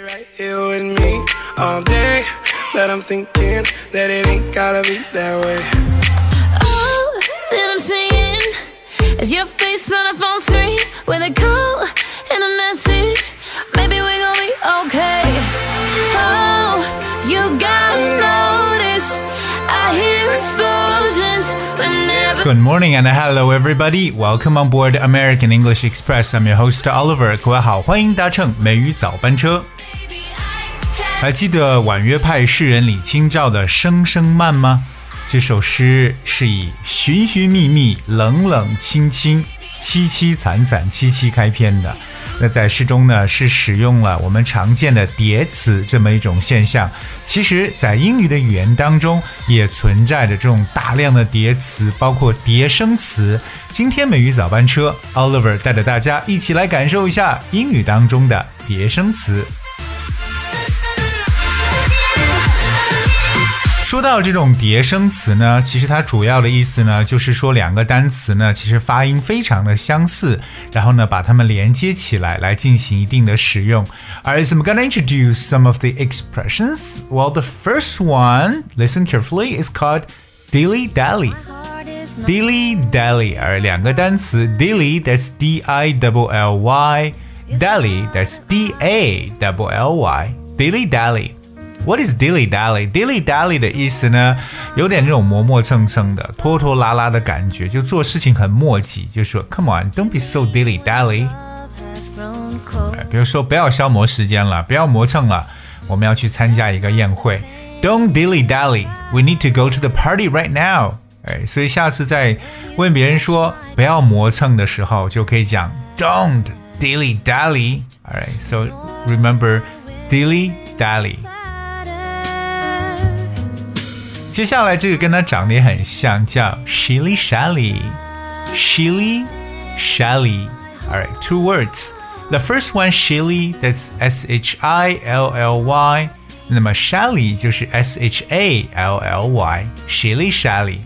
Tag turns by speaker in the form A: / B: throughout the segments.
A: Right here with me all day, but I'm thinking that it ain't gotta be that way.
B: All that I'm seeing is your face on a phone screen with a call
C: Good morning and hello everybody. Welcome on board American English Express. I'm your host Oliver. 各位好，欢迎搭乘美语早班车。还记得婉约派诗人李清照的《声声慢》吗？这首诗是以寻寻觅觅、冷冷清清、凄凄惨惨戚戚开篇的。那在诗中呢，是使用了我们常见的叠词这么一种现象。其实，在英语的语言当中，也存在着这种大量的叠词，包括叠声词。今天美语早班车，Oliver 带着大家一起来感受一下英语当中的叠声词。说到这种叠声词呢，其实它主要的意思呢，就是说两个单词呢，其实发音非常的相似，然后呢，把它们连接起来，来进行一定的使用。Alright, so I'm gonna introduce some of the expressions. Well, the first one, listen carefully, is called dilly dally. Dilly dally，而两个单词，dilly，that's D I double L Y，dally，that's D A double L Y，dilly dally。 What is dilly dally? Dilly dally 的意思呢，有点这种磨磨蹭蹭的、拖拖拉拉的感觉，就做事情很磨叽，就说 Come on, don't be so dilly dally。
B: has grown cold.
C: 比如说不要消磨时间了，不要磨蹭了，我们要去参加一个宴会。Don't dilly dally. We need to go to the party right now. 哎，所以下次在问别人说不要磨蹭的时候，就可以讲 Don't dilly dally. Alright, so remember dilly dally. 接下来这个跟它长得也很像，叫 shilly shally。shilly shally. Alright, two words. The first one shilly, that's S H I L L Y. 那么 shally 就是 S H A L L Y. shilly shally.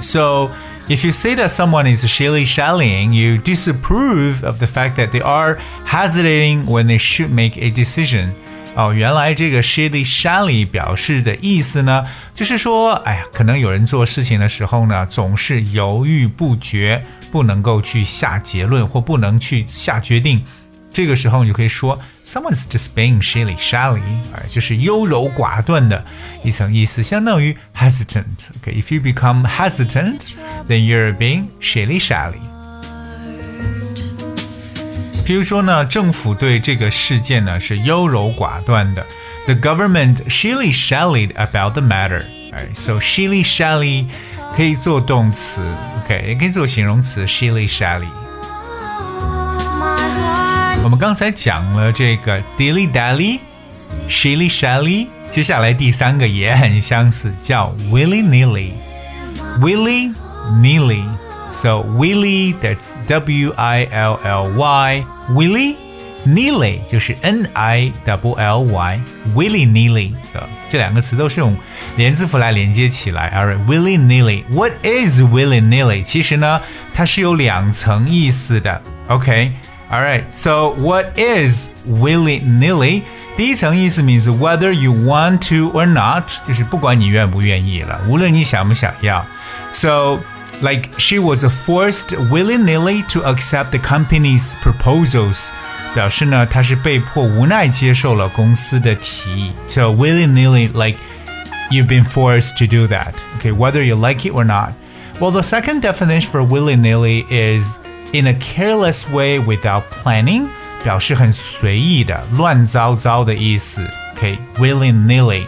C: So, if you say that someone is shilly shallying, you disapprove of the fact that they are hesitating when they should make a decision. 哦，原来这个 shilly shally 表示的意思呢，就是说，哎呀，可能有人做事情的时候呢，总是犹豫不决，不能够去下结论或不能去下决定。这个时候你就可以说，someone's just being shilly shally，哎，就是优柔寡断的一层意思，相当于 hesitant。OK，if、you become hesitant，then you're being shilly shally。比如说呢，政府对这个事件呢是优柔寡断的。The government shilly shallied about the matter。哎，so shilly shally 可以做动词，OK，也可以做形容词 shilly shally。
B: My heart
C: 我们刚才讲了这个 dilly dally，shilly shally，接下来第三个也很相似，叫 willy nilly。willy nilly。 so Willy, that's W I L L Y. Willy Nilly 就是 N I W L Y。Willy Nilly 啊，这两个词都是用连字符来连接起来。Alright, Willy Nilly. What is Willy Nilly？其实呢，它是有两层意思的。OK。All right, so what is willy nilly? 第一层意思 means whether you want to or not，就是不管你愿不愿意了，无论你想不想要。So like she was forced willy-nilly to accept the company's proposals，表示呢她是被迫无奈接受了公司的提议。So willy-nilly like you've been forced to do that. Okay, whether you like it or not. Well, the second definition for willy-nilly is in a careless way without planning，表示很随意的、乱糟糟的意思。Okay, willy-nilly。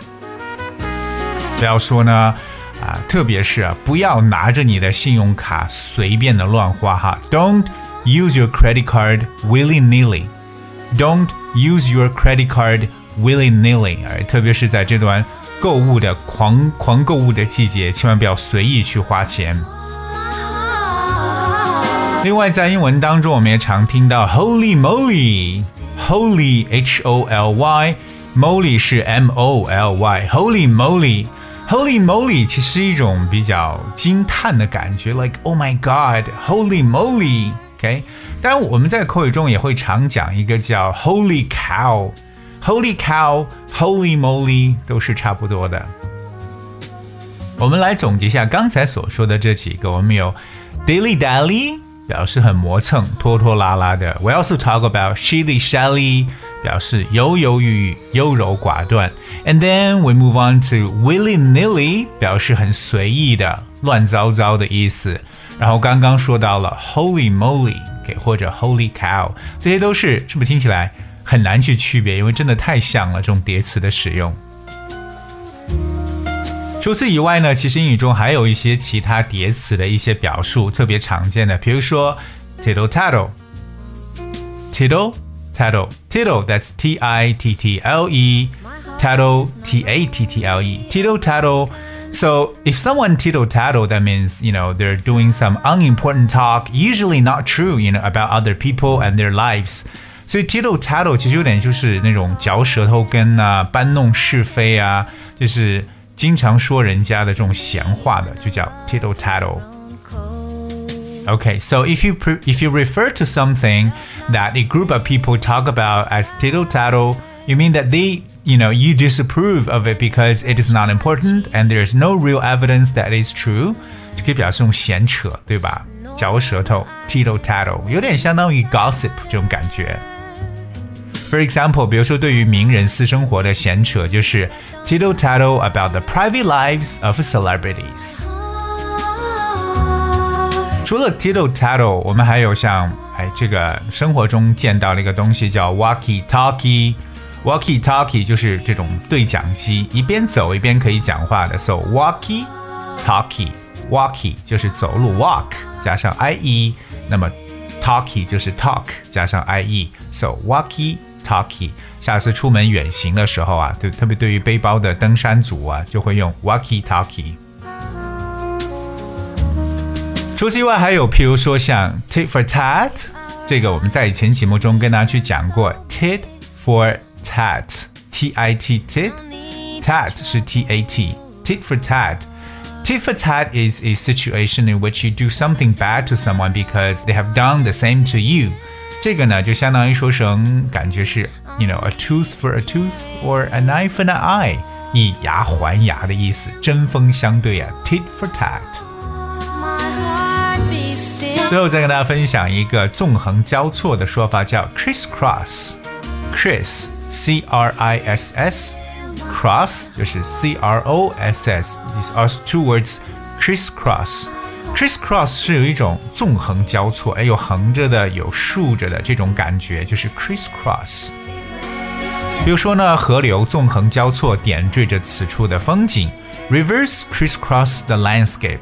C: 不要说呢， 啊，特别是啊，不要拿着你的信用卡随便的乱花哈。Don't use your credit card willy nilly. Don't use your credit card willy nilly. 哎，特别是在这段购物的狂狂购物的季节，千万不要随意去花钱。另外，在英文当中，我们也常听到 Holy moly，Holy H O L Y，Moly 是 M O L Y，Holy moly，Holy moly 其实是一种比较惊叹的感觉，like Oh my God，Holy moly， OK，当然我们在口语中也会常讲一个叫 Holy cow。Holy cow, holy moly 都是差不多的。我们来总结一下刚才所说的这几个，我们有 dilly dally 表示很磨蹭、拖拖拉拉的。We also talk about shilly shally 表示犹犹豫豫、优柔寡断。And then we move on to willy nilly 表示很随意的、乱糟糟的意思。然后刚刚说到了 holy moly 给或者 holy cow，这些都是是不是听起来？很难去区别，因为真的太像了。这种叠词的使用。除此以外呢，其实英语中还有一些其他叠词的一些表述特别常见的，比如说 tittle tattle，tittle tattle tittle that's T I T T L E tattle T A T T L E tittle tattle. So if someone tittle tattle, that means you know they're doing some unimportant talk, usually not true, you know about other people and their lives. 所以 tittle tattle 其实有点就是那种嚼舌头根啊、搬弄是非啊，就是经常说人家的这种闲话的，就叫 tittle tattle。 Okay, so if you if you refer to something that a group of people talk about as tittle tattle, you mean that they you know you disapprove of it because it is not important and there's no real evidence that is true，就可以表示用闲扯，对吧？嚼舌头，tittle tattle，有点相当于 gossip 这种感觉。for example，比如说对于名人私生活的闲扯，就是 tittle tattle about the private lives of celebrities。 除了 tittle tattle，我们还有像哎这个生活中见到的一个东西叫 walkie talkie。walkie talkie 就是这种对讲机，一边走一边可以讲话的。So walkie talkie，walkie 就是走路 walk 加上 i e，那么 talkie 就是 talk 加上 i e。So walkie talkie，下次出门远行的时候啊，对，特别对于背包的登山族啊，就会用 walkie talkie。除此以外，还有譬如说像 tit for tat，这个我们在以前节目中跟大家去讲过，tit for tat，t i t tit，tat 是 t a t，tit for tat。Tit for tat is a situation in which you do something bad to someone because they have done the same to you. 这个呢，就相当于说成感觉是，you know a tooth for a tooth or an eye for an eye，以牙还牙的意思，针锋相对啊，tit for tat。 最后再跟大家分享一个纵横交错的说法，叫 crisscross。criss c r i s s cross 就是 c r o s s，these are two words crisscross。Crisscross 是有一种纵横交错，哎，有横着的，有竖着的这种感觉，就是 crisscross。比如说呢，河流纵横交错，点缀着此处的风景，rivers crisscross the landscape。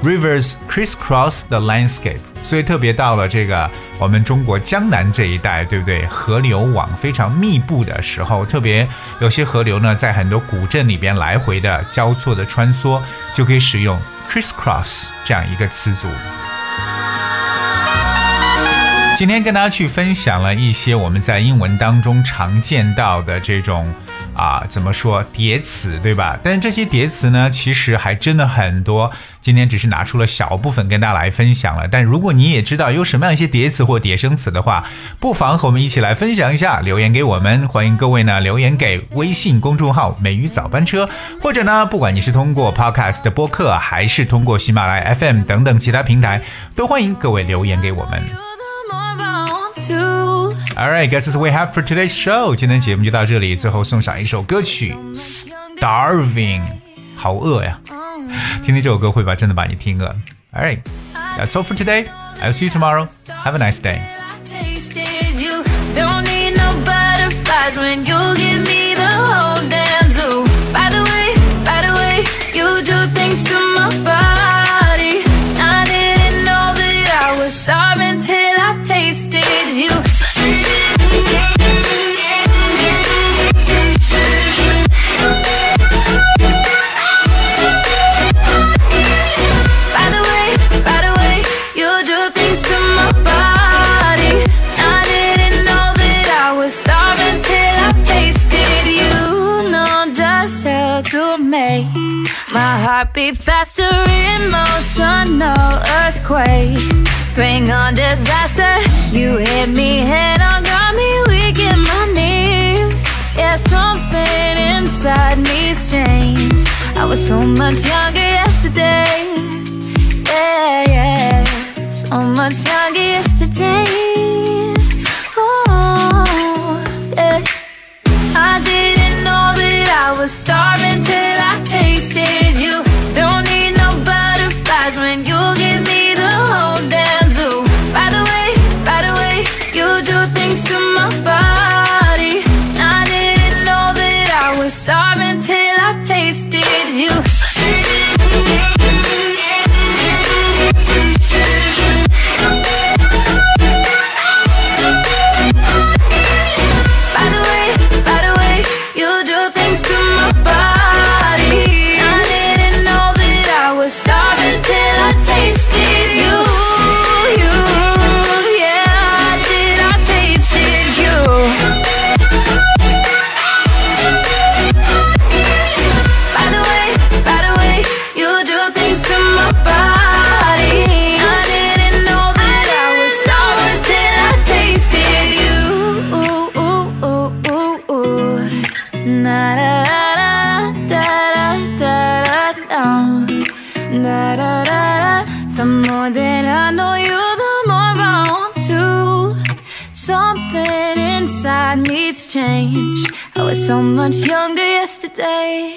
C: Rivers crisscross the landscape，所以特别到了这个我们中国江南这一带，对不对？河流网非常密布的时候，特别有些河流呢，在很多古镇里边来回的交错的穿梭，就可以使用 crisscross 这样一个词组。今天跟大家去分享了一些我们在英文当中常见到的这种。啊，怎么说叠词，对吧？但是这些叠词呢，其实还真的很多。今天只是拿出了小部分跟大家来分享了。但如果你也知道有什么样一些叠词或叠声词的话，不妨和我们一起来分享一下，留言给我们。欢迎各位呢留言给微信公众号“美语早班车”，或者呢，不管你是通过 Podcast 的播客，还是通过喜马拉雅 FM 等等其他平台，都欢迎各位留言给我们。Alright, guys, that's what we have for today's show. 今天节目就到这里，最后送上一首歌曲《Starving》，好饿呀！听听这首歌会把真的把你听饿。Alright, that's all for today. I'll see you tomorrow. Have a nice day. when you give me the whole damn zoo. By the way, by the way, you do things to my My heart beat faster, emotional earthquake.
B: Bring on disaster, you hit me head on, got me weak in my knees. Yeah, something inside me's changed. I was so much younger yesterday. Yeah, yeah, so much younger yesterday. so much younger yesterday.